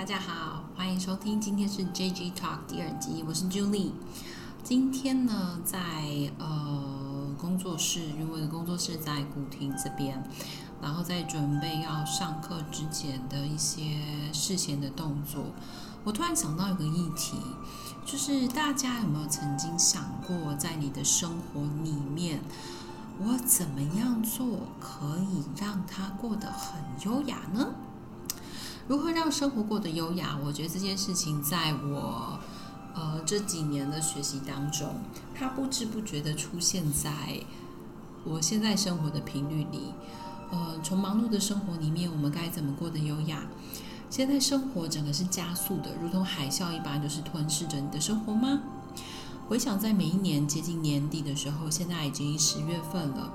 大家好，欢迎收听，今天是 JG Talk 第二集，我是 Julie。今天呢，在呃工作室，因为我的工作室在古亭这边，然后在准备要上课之前的一些事前的动作，我突然想到一个议题，就是大家有没有曾经想过，在你的生活里面，我怎么样做可以让它过得很优雅呢？如何让生活过得优雅？我觉得这件事情在我呃这几年的学习当中，它不知不觉地出现在我现在生活的频率里。呃，从忙碌的生活里面，我们该怎么过得优雅？现在生活整个是加速的，如同海啸一般，就是吞噬着你的生活吗？回想在每一年接近年底的时候，现在已经十月份了。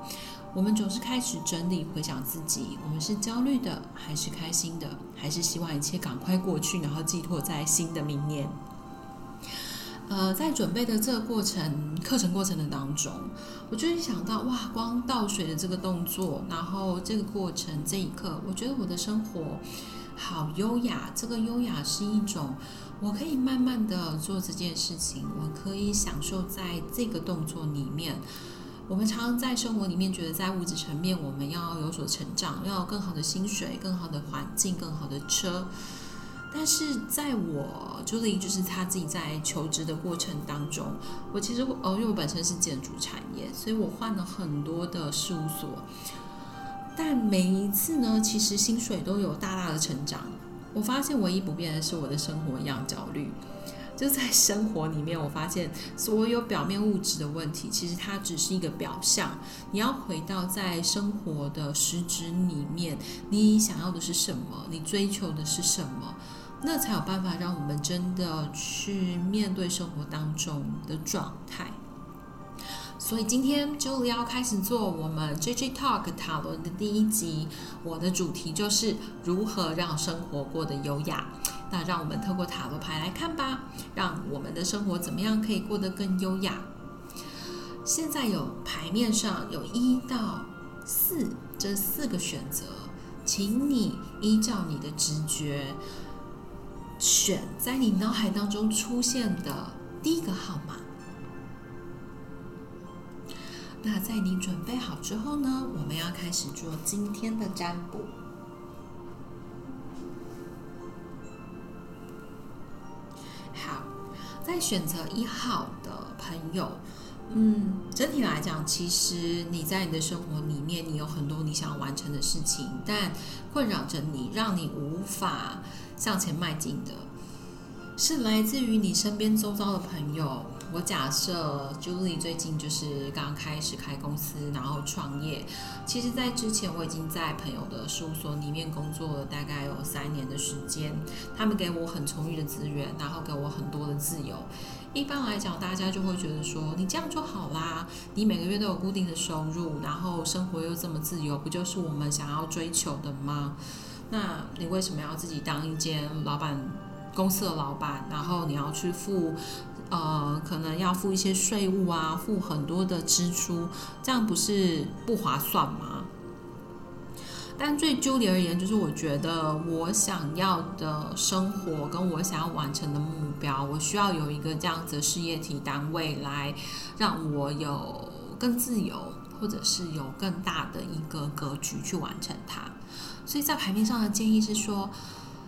我们总是开始整理、回想自己，我们是焦虑的，还是开心的，还是希望一切赶快过去，然后寄托在新的明年？呃，在准备的这个过程、课程过程的当中，我就会想到，哇，光倒水的这个动作，然后这个过程这一刻，我觉得我的生活好优雅。这个优雅是一种，我可以慢慢的做这件事情，我可以享受在这个动作里面。我们常常在生活里面觉得，在物质层面我们要有所成长，要有更好的薪水、更好的环境、更好的车。但是在我朱莉就是他自己在求职的过程当中，我其实哦，因为我本身是建筑产业，所以我换了很多的事务所。但每一次呢，其实薪水都有大大的成长。我发现唯一不变的是我的生活一样焦虑。就在生活里面，我发现所有表面物质的问题，其实它只是一个表象。你要回到在生活的实质里面，你想要的是什么？你追求的是什么？那才有办法让我们真的去面对生活当中的状态。所以今天就要开始做我们 JG Talk 塔罗的第一集。我的主题就是如何让生活过得优雅。那让我们透过塔罗牌来看吧，让我们的生活怎么样可以过得更优雅？现在有牌面上有一到四这四个选择，请你依照你的直觉选在你脑海当中出现的第一个号码。那在你准备好之后呢，我们要开始做今天的占卜。在选择一号的朋友，嗯，整体来讲，其实你在你的生活里面，你有很多你想要完成的事情，但困扰着你，让你无法向前迈进的，是来自于你身边周遭的朋友。我假设 Julie 最近就是刚开始开公司，然后创业。其实，在之前我已经在朋友的事务所里面工作了大概有三年的时间，他们给我很充裕的资源，然后给我很多的自由。一般来讲，大家就会觉得说，你这样就好啦，你每个月都有固定的收入，然后生活又这么自由，不就是我们想要追求的吗？那你为什么要自己当一间老板公司的老板，然后你要去付？呃，可能要付一些税务啊，付很多的支出，这样不是不划算吗？但对 Julie 而言，就是我觉得我想要的生活跟我想要完成的目标，我需要有一个这样子的事业体单位来让我有更自由，或者是有更大的一个格局去完成它。所以在牌面上的建议是说。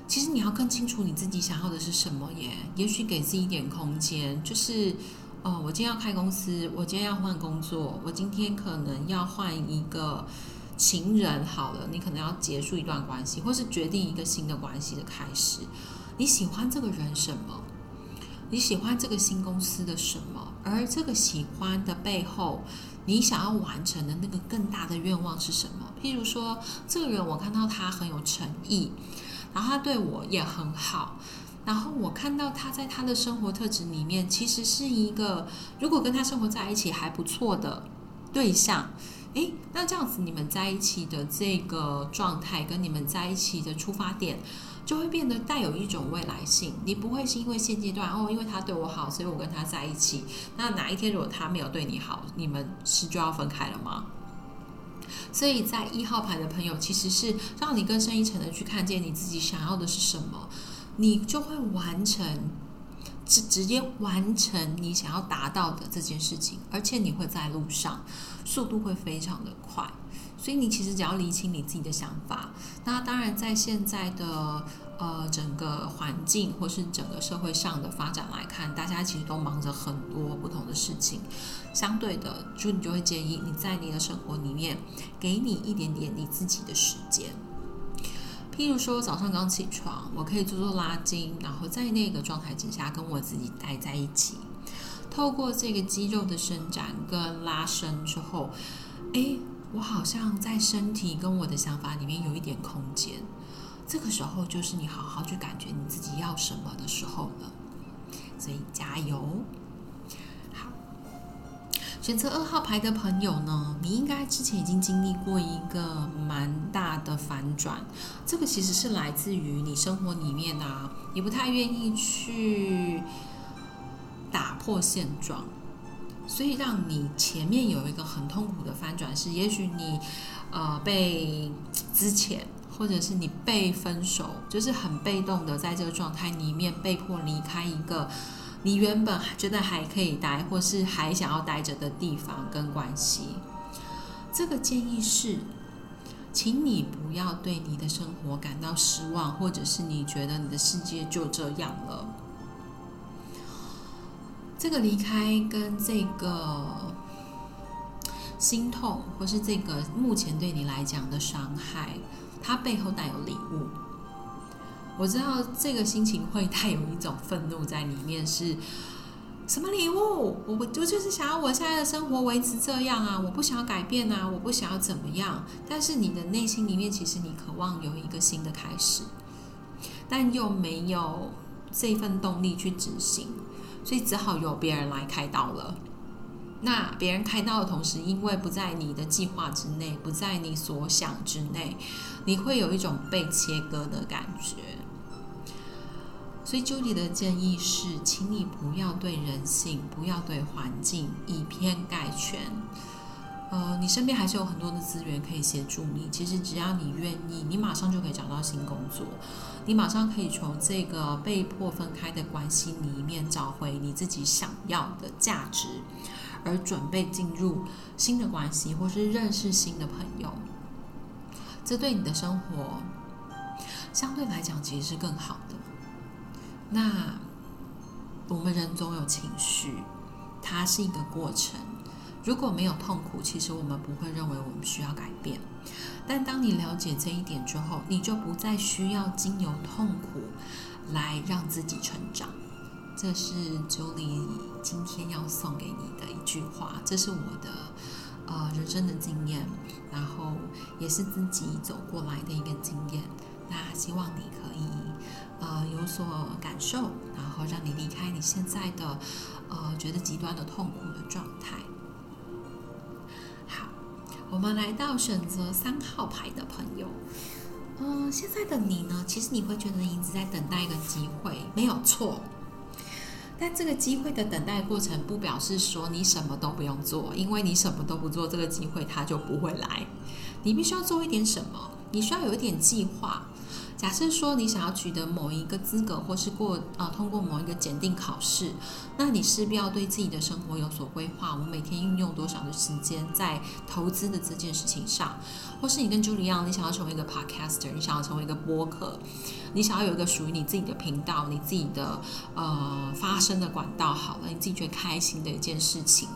其实你要更清楚你自己想要的是什么耶，也许给自己一点空间，就是，哦，我今天要开公司，我今天要换工作，我今天可能要换一个情人，好了，你可能要结束一段关系，或是决定一个新的关系的开始。你喜欢这个人什么？你喜欢这个新公司的什么？而这个喜欢的背后，你想要完成的那个更大的愿望是什么？譬如说，这个人我看到他很有诚意。然后他对我也很好，然后我看到他在他的生活特质里面，其实是一个如果跟他生活在一起还不错的对象，诶，那这样子你们在一起的这个状态跟你们在一起的出发点，就会变得带有一种未来性。你不会是因为现阶段哦，因为他对我好，所以我跟他在一起。那哪一天如果他没有对你好，你们是就要分开了吗？所以在一号牌的朋友，其实是让你更深一层的去看见你自己想要的是什么。你就会完成，直直接完成你想要达到的这件事情，而且你会在路上，速度会非常的快。所以你其实只要理清你自己的想法，那当然在现在的呃整个环境或是整个社会上的发展来看，大家其实都忙着很多不同的事情。相对的，就你就会建议你在你的生活里面给你一点点你自己的时间。譬如说早上刚起床，我可以做做拉筋，然后在那个状态之下跟我自己待在一起，透过这个肌肉的伸展跟拉伸之后，诶。我好像在身体跟我的想法里面有一点空间，这个时候就是你好好去感觉你自己要什么的时候了。所以加油！好，选择二号牌的朋友呢，你应该之前已经经历过一个蛮大的反转，这个其实是来自于你生活里面啊，你不太愿意去打破现状。所以让你前面有一个很痛苦转是，也许你，呃，被之前，或者是你被分手，就是很被动的在这个状态里面被迫离开一个你原本觉得还可以待，或是还想要待着的地方跟关系。这个建议是，请你不要对你的生活感到失望，或者是你觉得你的世界就这样了。这个离开跟这个心痛，或是这个目前对你来讲的伤害，它背后带有礼物。我知道这个心情会带有一种愤怒在里面，是什么礼物？我我就是想要我现在的生活维持这样啊，我不想要改变啊，我不想要怎么样。但是你的内心里面，其实你渴望有一个新的开始，但又没有这份动力去执行。所以只好由别人来开刀了。那别人开刀的同时，因为不在你的计划之内，不在你所想之内，你会有一种被切割的感觉。所以，Judy 的建议是，请你不要对人性，不要对环境以偏概全。呃，你身边还是有很多的资源可以协助你。其实只要你愿意，你马上就可以找到新工作，你马上可以从这个被迫分开的关系里面找回你自己想要的价值，而准备进入新的关系或是认识新的朋友。这对你的生活相对来讲其实是更好的。那我们人总有情绪，它是一个过程。如果没有痛苦，其实我们不会认为我们需要改变。但当你了解这一点之后，你就不再需要经由痛苦来让自己成长。这是 Julie 今天要送给你的一句话，这是我的呃人生的经验，然后也是自己走过来的一个经验。那希望你可以呃有所感受，然后让你离开你现在的呃觉得极端的痛苦的状态。好我们来到选择三号牌的朋友，嗯、呃，现在的你呢？其实你会觉得你一直在等待一个机会，没有错。但这个机会的等待过程，不表示说你什么都不用做，因为你什么都不做，这个机会它就不会来。你必须要做一点什么，你需要有一点计划。假设说你想要取得某一个资格，或是过呃通过某一个检定考试，那你势必要对自己的生活有所规划。我每天运用多少的时间在投资的这件事情上，或是你跟 Julie 一样，你想要成为一个 Podcaster，你想要成为一个播客，你想要有一个属于你自己的频道，你自己的呃发声的管道，好了，你自己觉得开心的一件事情。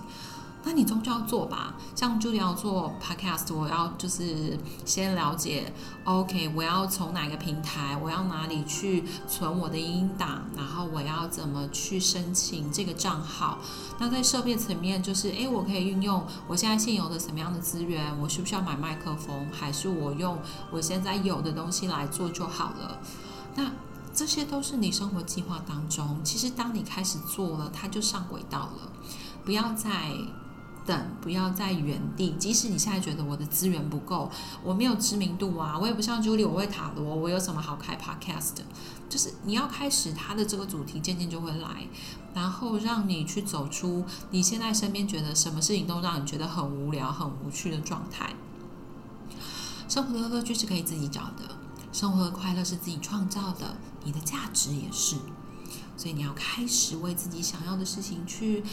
那你终究要做吧，像 j u 要做 Podcast，我要就是先了解，OK，我要从哪个平台，我要哪里去存我的音档，然后我要怎么去申请这个账号。那在设备层面，就是诶，我可以运用我现在现有的什么样的资源，我需不需要买麦克风，还是我用我现在有的东西来做就好了。那这些都是你生活计划当中，其实当你开始做了，它就上轨道了，不要再。等，不要在原地。即使你现在觉得我的资源不够，我没有知名度啊，我也不像 Julie，我会塔罗，我有什么好开 Podcast？就是你要开始，它的这个主题渐渐就会来，然后让你去走出你现在身边觉得什么事情都让你觉得很无聊、很无趣的状态。生活的乐趣是可以自己找的，生活的快乐是自己创造的，你的价值也是。所以你要开始为自己想要的事情去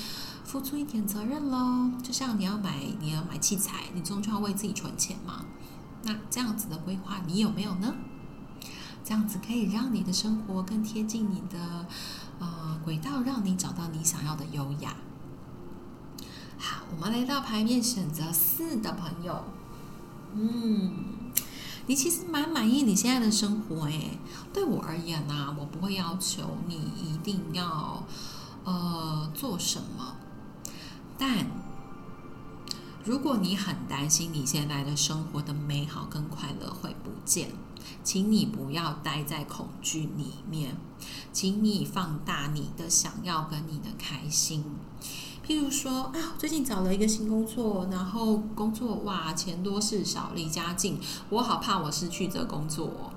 付出一点责任喽。就像你要买，你要买器材，你终究要为自己存钱嘛。那这样子的规划，你有没有呢？这样子可以让你的生活更贴近你的呃轨道，让你找到你想要的优雅。好，我们来到牌面选择四的朋友，嗯。你其实蛮满意你现在的生活诶，对我而言呢、我不会要求你一定要呃做什么，但如果你很担心你现在的生活的美好跟快乐会不见，请你不要待在恐惧里面，请你放大你的想要跟你的开心。譬如说啊，最近找了一个新工作，然后工作哇，钱多事少，离家近，我好怕我失去这工作哦。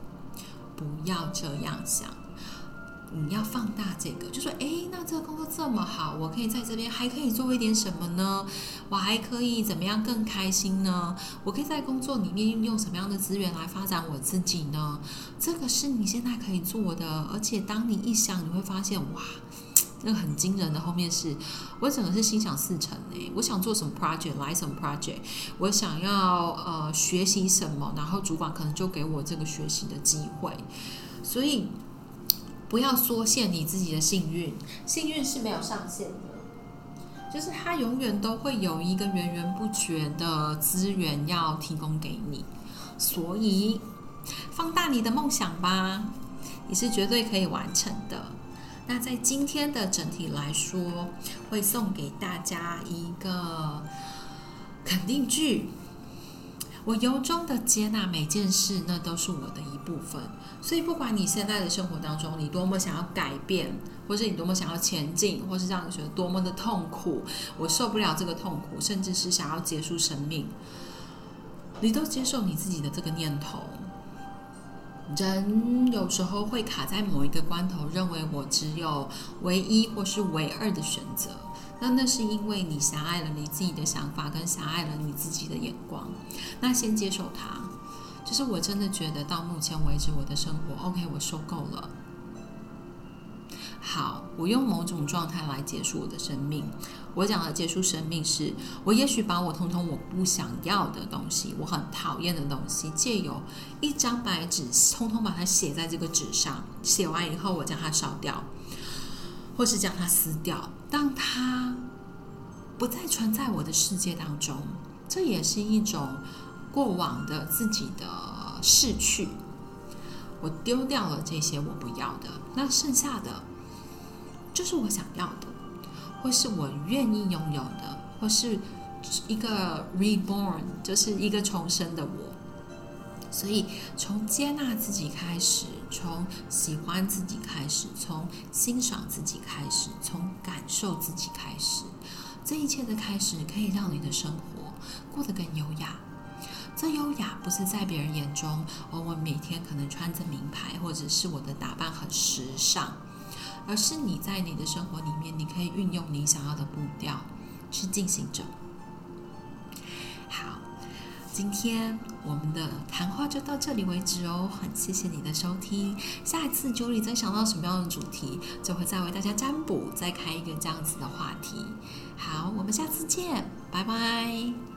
不要这样想，你要放大这个，就说哎，那这个工作这么好，我可以在这边还可以做一点什么呢？我还可以怎么样更开心呢？我可以在工作里面运用什么样的资源来发展我自己呢？这个是你现在可以做的，而且当你一想，你会发现哇。那个很惊人的后面是，我整个是心想事成诶，我想做什么 project 来什么 project，我想要呃学习什么，然后主管可能就给我这个学习的机会。所以不要缩限你自己的幸运，幸运是没有上限的，就是它永远都会有一个源源不绝的资源要提供给你。所以放大你的梦想吧，你是绝对可以完成的。那在今天的整体来说，会送给大家一个肯定句：我由衷的接纳每件事，那都是我的一部分。所以，不管你现在的生活当中，你多么想要改变，或是你多么想要前进，或是让你觉得多么的痛苦，我受不了这个痛苦，甚至是想要结束生命，你都接受你自己的这个念头。人有时候会卡在某一个关头，认为我只有唯一或是唯二的选择。那那是因为你狭隘了你自己的想法，跟狭隘了你自己的眼光。那先接受它，就是我真的觉得到目前为止我的生活，OK，我受够了。好，我用某种状态来结束我的生命。我讲的结束生命是，我也许把我通通我不想要的东西，我很讨厌的东西，借由一张白纸，通通把它写在这个纸上。写完以后，我将它烧掉，或是将它撕掉，当它不再存在我的世界当中。这也是一种过往的自己的逝去。我丢掉了这些我不要的，那剩下的就是我想要的。或是我愿意拥有的，或是一个 reborn，就是一个重生的我。所以，从接纳自己开始，从喜欢自己开始，从欣赏自己开始，从感受自己开始，这一切的开始可以让你的生活过得更优雅。这优雅不是在别人眼中，哦，我每天可能穿着名牌，或者是我的打扮很时尚。而是你在你的生活里面，你可以运用你想要的步调去进行着。好，今天我们的谈话就到这里为止哦，很谢谢你的收听。下一次 Julie 再想到什么样的主题，就会再为大家占卜，再开一个这样子的话题。好，我们下次见，拜拜。